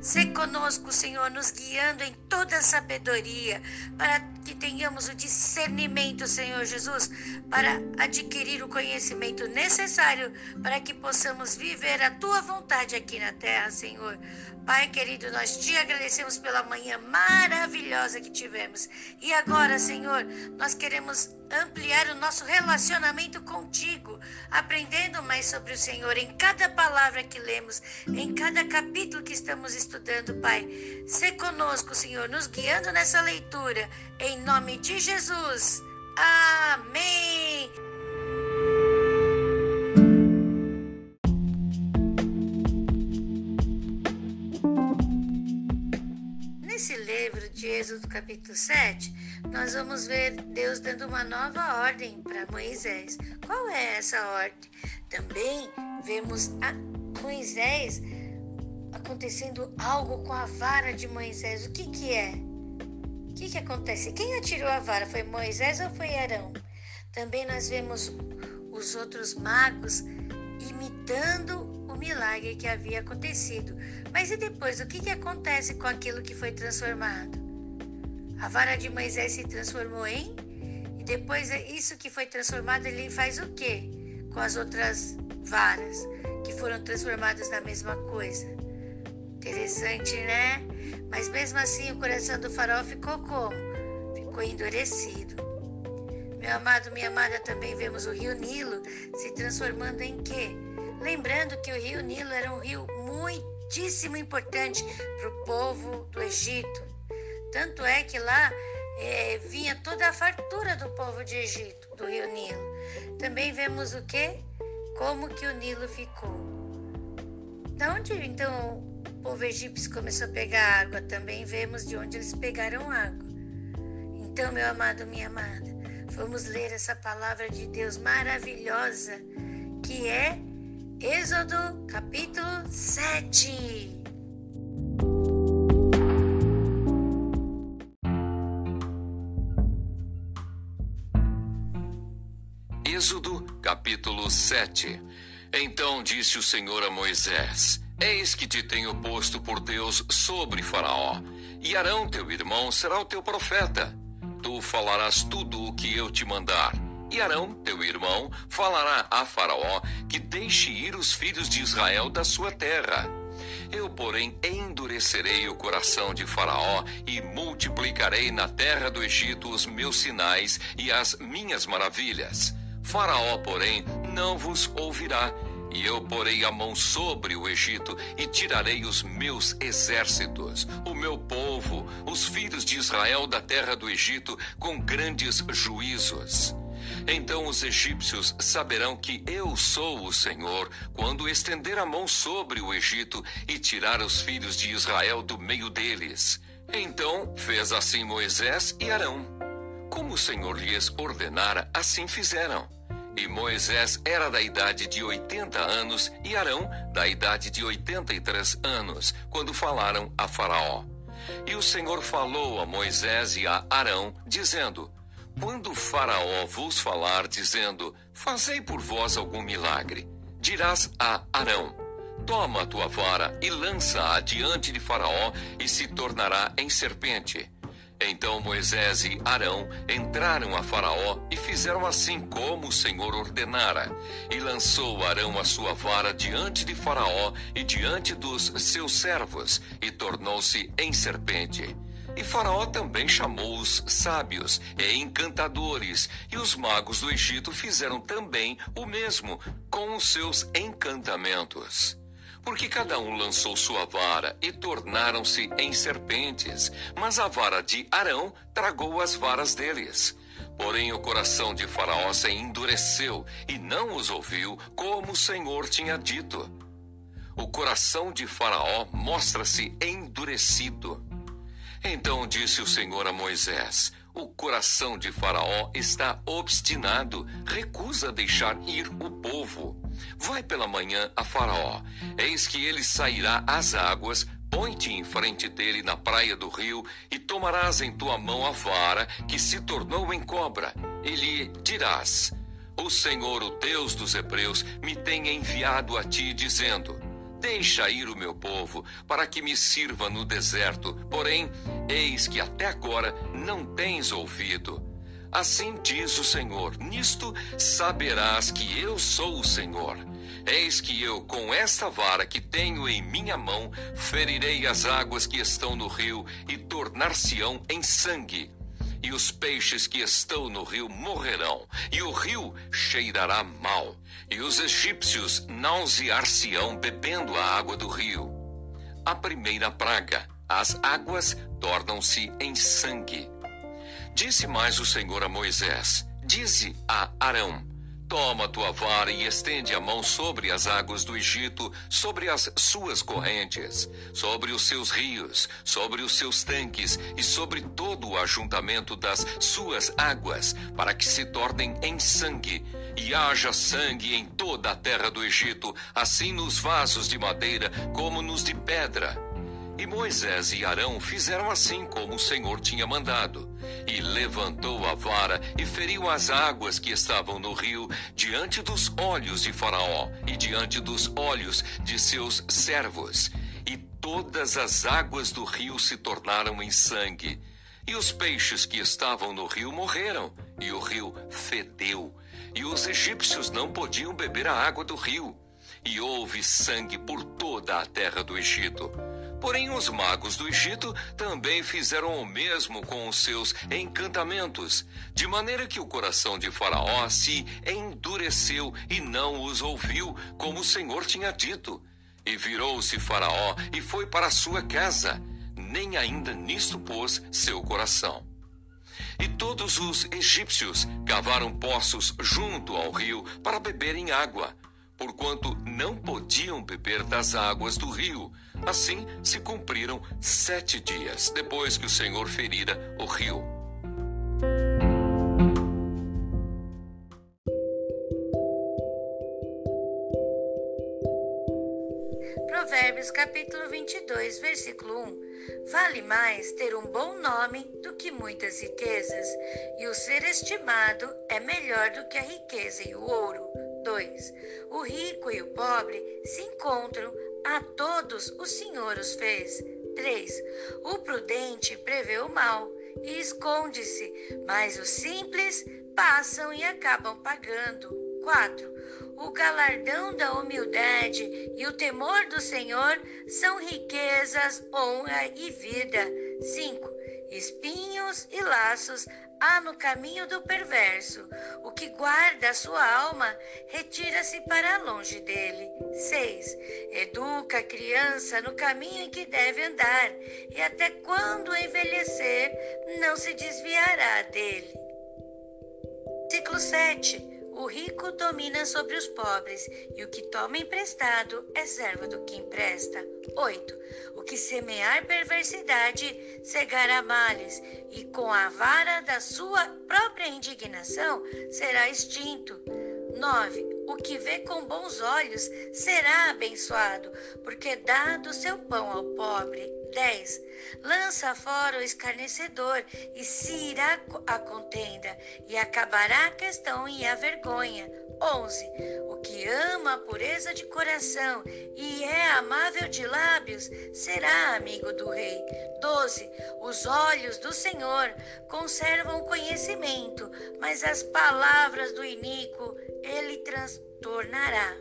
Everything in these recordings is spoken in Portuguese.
Se conosco, Senhor, nos guiando em toda sabedoria, para que tenhamos o discernimento, Senhor Jesus, para adquirir o conhecimento necessário para que possamos viver a tua vontade aqui na terra, Senhor. Pai querido, nós te agradecemos pela manhã maravilhosa que tivemos. E agora, Senhor, nós queremos ampliar o nosso relacionamento contigo, aprendendo mais sobre o Senhor em cada palavra que lemos, em cada capítulo que estamos estudando, Pai. Se conosco, Senhor, nos guiando nessa leitura, em nome de Jesus. Amém. Nesse livro de Êxodo, capítulo 7, nós vamos ver Deus dando uma nova ordem para Moisés. Qual é essa ordem? Também vemos Moisés acontecendo algo com a vara de Moisés. O que, que é? Que, que acontece? Quem atirou a vara? Foi Moisés ou foi Arão? Também nós vemos os outros magos imitando o milagre que havia acontecido. Mas e depois, o que, que acontece com aquilo que foi transformado? A vara de Moisés se transformou em? E depois, isso que foi transformado, ele faz o quê com as outras varas que foram transformadas na mesma coisa? Interessante, né? Mas mesmo assim, o coração do farol ficou como? Ficou endurecido. Meu amado, minha amada, também vemos o rio Nilo se transformando em quê? Lembrando que o rio Nilo era um rio muitíssimo importante para o povo do Egito. Tanto é que lá é, vinha toda a fartura do povo de Egito, do rio Nilo. Também vemos o quê? Como que o Nilo ficou. Da onde então o povo egípcio começou a pegar água? Também vemos de onde eles pegaram água. Então, meu amado, minha amada, vamos ler essa palavra de Deus maravilhosa que é Êxodo capítulo 7. Êxodo capítulo 7 Então disse o Senhor a Moisés: Eis que te tenho posto por Deus sobre Faraó, e Arão teu irmão será o teu profeta. Tu falarás tudo o que eu te mandar e Arão, teu irmão, falará a Faraó que deixe ir os filhos de Israel da sua terra. Eu, porém, endurecerei o coração de Faraó e multiplicarei na terra do Egito os meus sinais e as minhas maravilhas. Faraó, porém, não vos ouvirá. E eu porei a mão sobre o Egito e tirarei os meus exércitos, o meu povo, os filhos de Israel da terra do Egito, com grandes juízos. Então os egípcios saberão que eu sou o Senhor, quando estender a mão sobre o Egito e tirar os filhos de Israel do meio deles. Então fez assim Moisés e Arão. Como o Senhor lhes ordenara, assim fizeram. E Moisés era da idade de 80 anos e Arão da idade de 83 anos, quando falaram a Faraó. E o Senhor falou a Moisés e a Arão, dizendo: quando Faraó vos falar, dizendo: Fazei por vós algum milagre, dirás a Arão: Toma a tua vara e lança-a diante de Faraó, e se tornará em serpente. Então Moisés e Arão entraram a Faraó e fizeram assim como o Senhor ordenara. E lançou Arão a sua vara diante de Faraó e diante dos seus servos, e tornou-se em serpente. E Faraó também chamou os sábios e encantadores, e os magos do Egito fizeram também o mesmo com os seus encantamentos. Porque cada um lançou sua vara e tornaram-se em serpentes, mas a vara de Arão tragou as varas deles. Porém, o coração de Faraó se endureceu e não os ouviu, como o Senhor tinha dito. O coração de Faraó mostra-se endurecido. Então disse o Senhor a Moisés: O coração de Faraó está obstinado, recusa deixar ir o povo. Vai pela manhã a Faraó, eis que ele sairá às águas, põe-te em frente dele na praia do rio, e tomarás em tua mão a vara que se tornou em cobra, e lhe dirás: O Senhor, o Deus dos Hebreus, me tem enviado a ti, dizendo: Deixa ir o meu povo, para que me sirva no deserto. Porém, eis que até agora não tens ouvido. Assim diz o Senhor: Nisto saberás que eu sou o Senhor. Eis que eu, com esta vara que tenho em minha mão, ferirei as águas que estão no rio e tornar-se-ão em sangue. E os peixes que estão no rio morrerão, e o rio cheirará mal, e os egípcios nausear-se-ão bebendo a água do rio. A primeira praga, as águas tornam-se em sangue. Disse mais o Senhor a Moisés: Dize a Arão: Toma tua vara e estende a mão sobre as águas do Egito, sobre as suas correntes, sobre os seus rios, sobre os seus tanques e sobre todo o ajuntamento das suas águas, para que se tornem em sangue, e haja sangue em toda a terra do Egito, assim nos vasos de madeira como nos de pedra e Moisés e Arão fizeram assim como o Senhor tinha mandado. E levantou a vara e feriu as águas que estavam no rio diante dos olhos de Faraó e diante dos olhos de seus servos. E todas as águas do rio se tornaram em sangue. E os peixes que estavam no rio morreram, e o rio fedeu. E os egípcios não podiam beber a água do rio. E houve sangue por toda a terra do Egito. Porém, os magos do Egito também fizeram o mesmo com os seus encantamentos, de maneira que o coração de Faraó se endureceu e não os ouviu, como o Senhor tinha dito. E virou-se Faraó e foi para sua casa, nem ainda nisto pôs seu coração. E todos os egípcios cavaram poços junto ao rio para beberem água, porquanto não podiam beber das águas do rio Assim se cumpriram sete dias depois que o Senhor ferira o rio. Provérbios capítulo 22, versículo 1. Vale mais ter um bom nome do que muitas riquezas, e o ser estimado é melhor do que a riqueza e o ouro. 2. O rico e o pobre se encontram a todos o Senhor os fez. 3. O prudente prevê o mal e esconde-se, mas os simples passam e acabam pagando. 4. O galardão da humildade e o temor do Senhor são riquezas, honra e vida. 5. Espinhos e laços há no caminho do perverso. O que guarda a sua alma retira-se para longe dele. 6. Educa a criança no caminho em que deve andar, e até quando envelhecer, não se desviará dele. Ciclo 7. O rico domina sobre os pobres, e o que toma emprestado é servo do que empresta. 8. O que semear perversidade cegará males, e com a vara da sua própria indignação será extinto. 9. O que vê com bons olhos será abençoado, porque dá do seu pão ao pobre. 10. Lança fora o escarnecedor, e se irá a contenda, e acabará a questão e a vergonha. 11. O que ama a pureza de coração e é amável de lábios será amigo do rei. 12. Os olhos do Senhor conservam o conhecimento, mas as palavras do iníquo ele transtornará.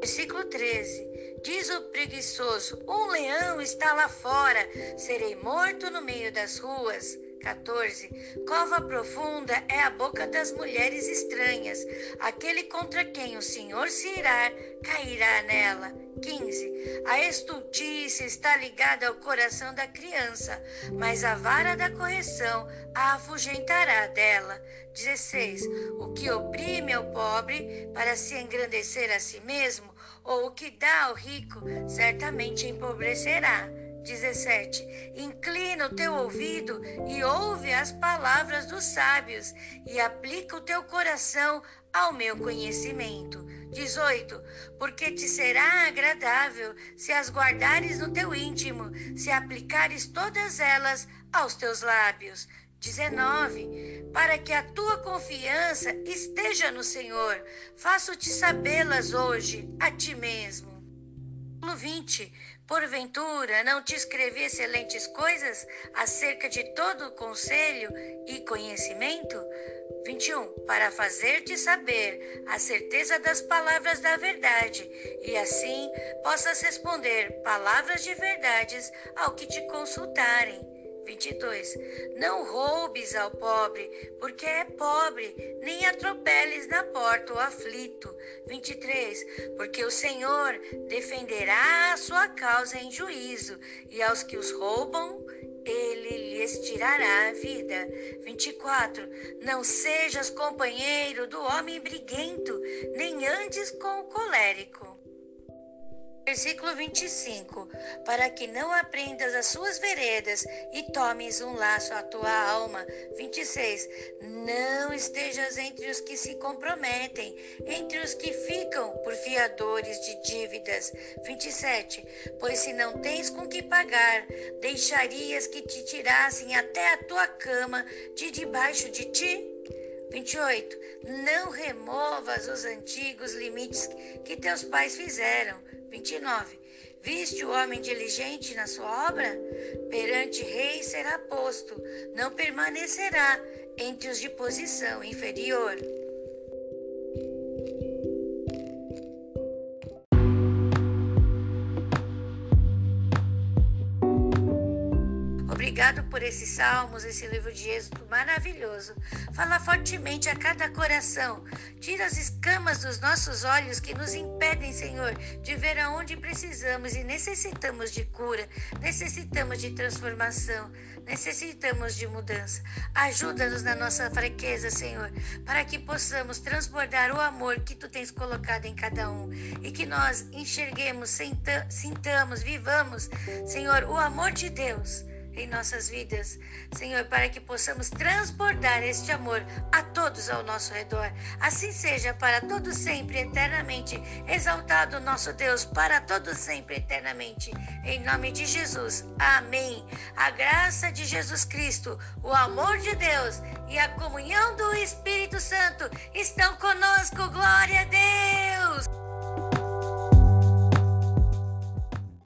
Versículo 13. Diz o preguiçoso: Um leão está lá fora, serei morto no meio das ruas. 14. Cova profunda é a boca das mulheres estranhas. Aquele contra quem o Senhor se irá, cairá nela. 15. A estultícia está ligada ao coração da criança, mas a vara da correção a afugentará dela. 16. O que oprime ao pobre para se engrandecer a si mesmo, ou o que dá ao rico, certamente empobrecerá. 17. Inclina o teu ouvido e ouve as palavras dos sábios, e aplica o teu coração ao meu conhecimento. 18. Porque te será agradável se as guardares no teu íntimo, se aplicares todas elas aos teus lábios. 19. Para que a tua confiança esteja no Senhor, faço-te sabê-las hoje a ti mesmo. 20. Porventura, não te escrevi excelentes coisas acerca de todo o conselho e conhecimento? 21. Para fazer-te saber a certeza das palavras da verdade, e assim possas responder palavras de verdades ao que te consultarem. 22. Não roubes ao pobre, porque é pobre, nem atropeles na porta o aflito. 23. Porque o Senhor defenderá a sua causa em juízo, e aos que os roubam, ele lhes tirará a vida. 24. Não sejas companheiro do homem briguento, nem andes com o colérico. Versículo 25: Para que não aprendas as suas veredas e tomes um laço à tua alma. 26. Não estejas entre os que se comprometem, entre os que ficam por fiadores de dívidas. 27. Pois se não tens com que pagar, deixarias que te tirassem até a tua cama de debaixo de ti? 28. Não removas os antigos limites que teus pais fizeram. 29. Viste o homem diligente na sua obra? Perante rei será posto, não permanecerá entre os de posição inferior. Obrigado por esses salmos, esse livro de Êxodo maravilhoso. Fala fortemente a cada coração. Tira as escamas dos nossos olhos que nos impedem, Senhor, de ver aonde precisamos e necessitamos de cura, necessitamos de transformação, necessitamos de mudança. Ajuda-nos na nossa fraqueza, Senhor, para que possamos transbordar o amor que tu tens colocado em cada um e que nós enxerguemos, sintamos, vivamos, Senhor, o amor de Deus em nossas vidas, Senhor, para que possamos transbordar este amor a todos ao nosso redor. Assim seja para todo sempre, eternamente. Exaltado nosso Deus, para todo sempre, eternamente. Em nome de Jesus. Amém. A graça de Jesus Cristo, o amor de Deus e a comunhão do Espírito Santo estão conosco. Glória a Deus.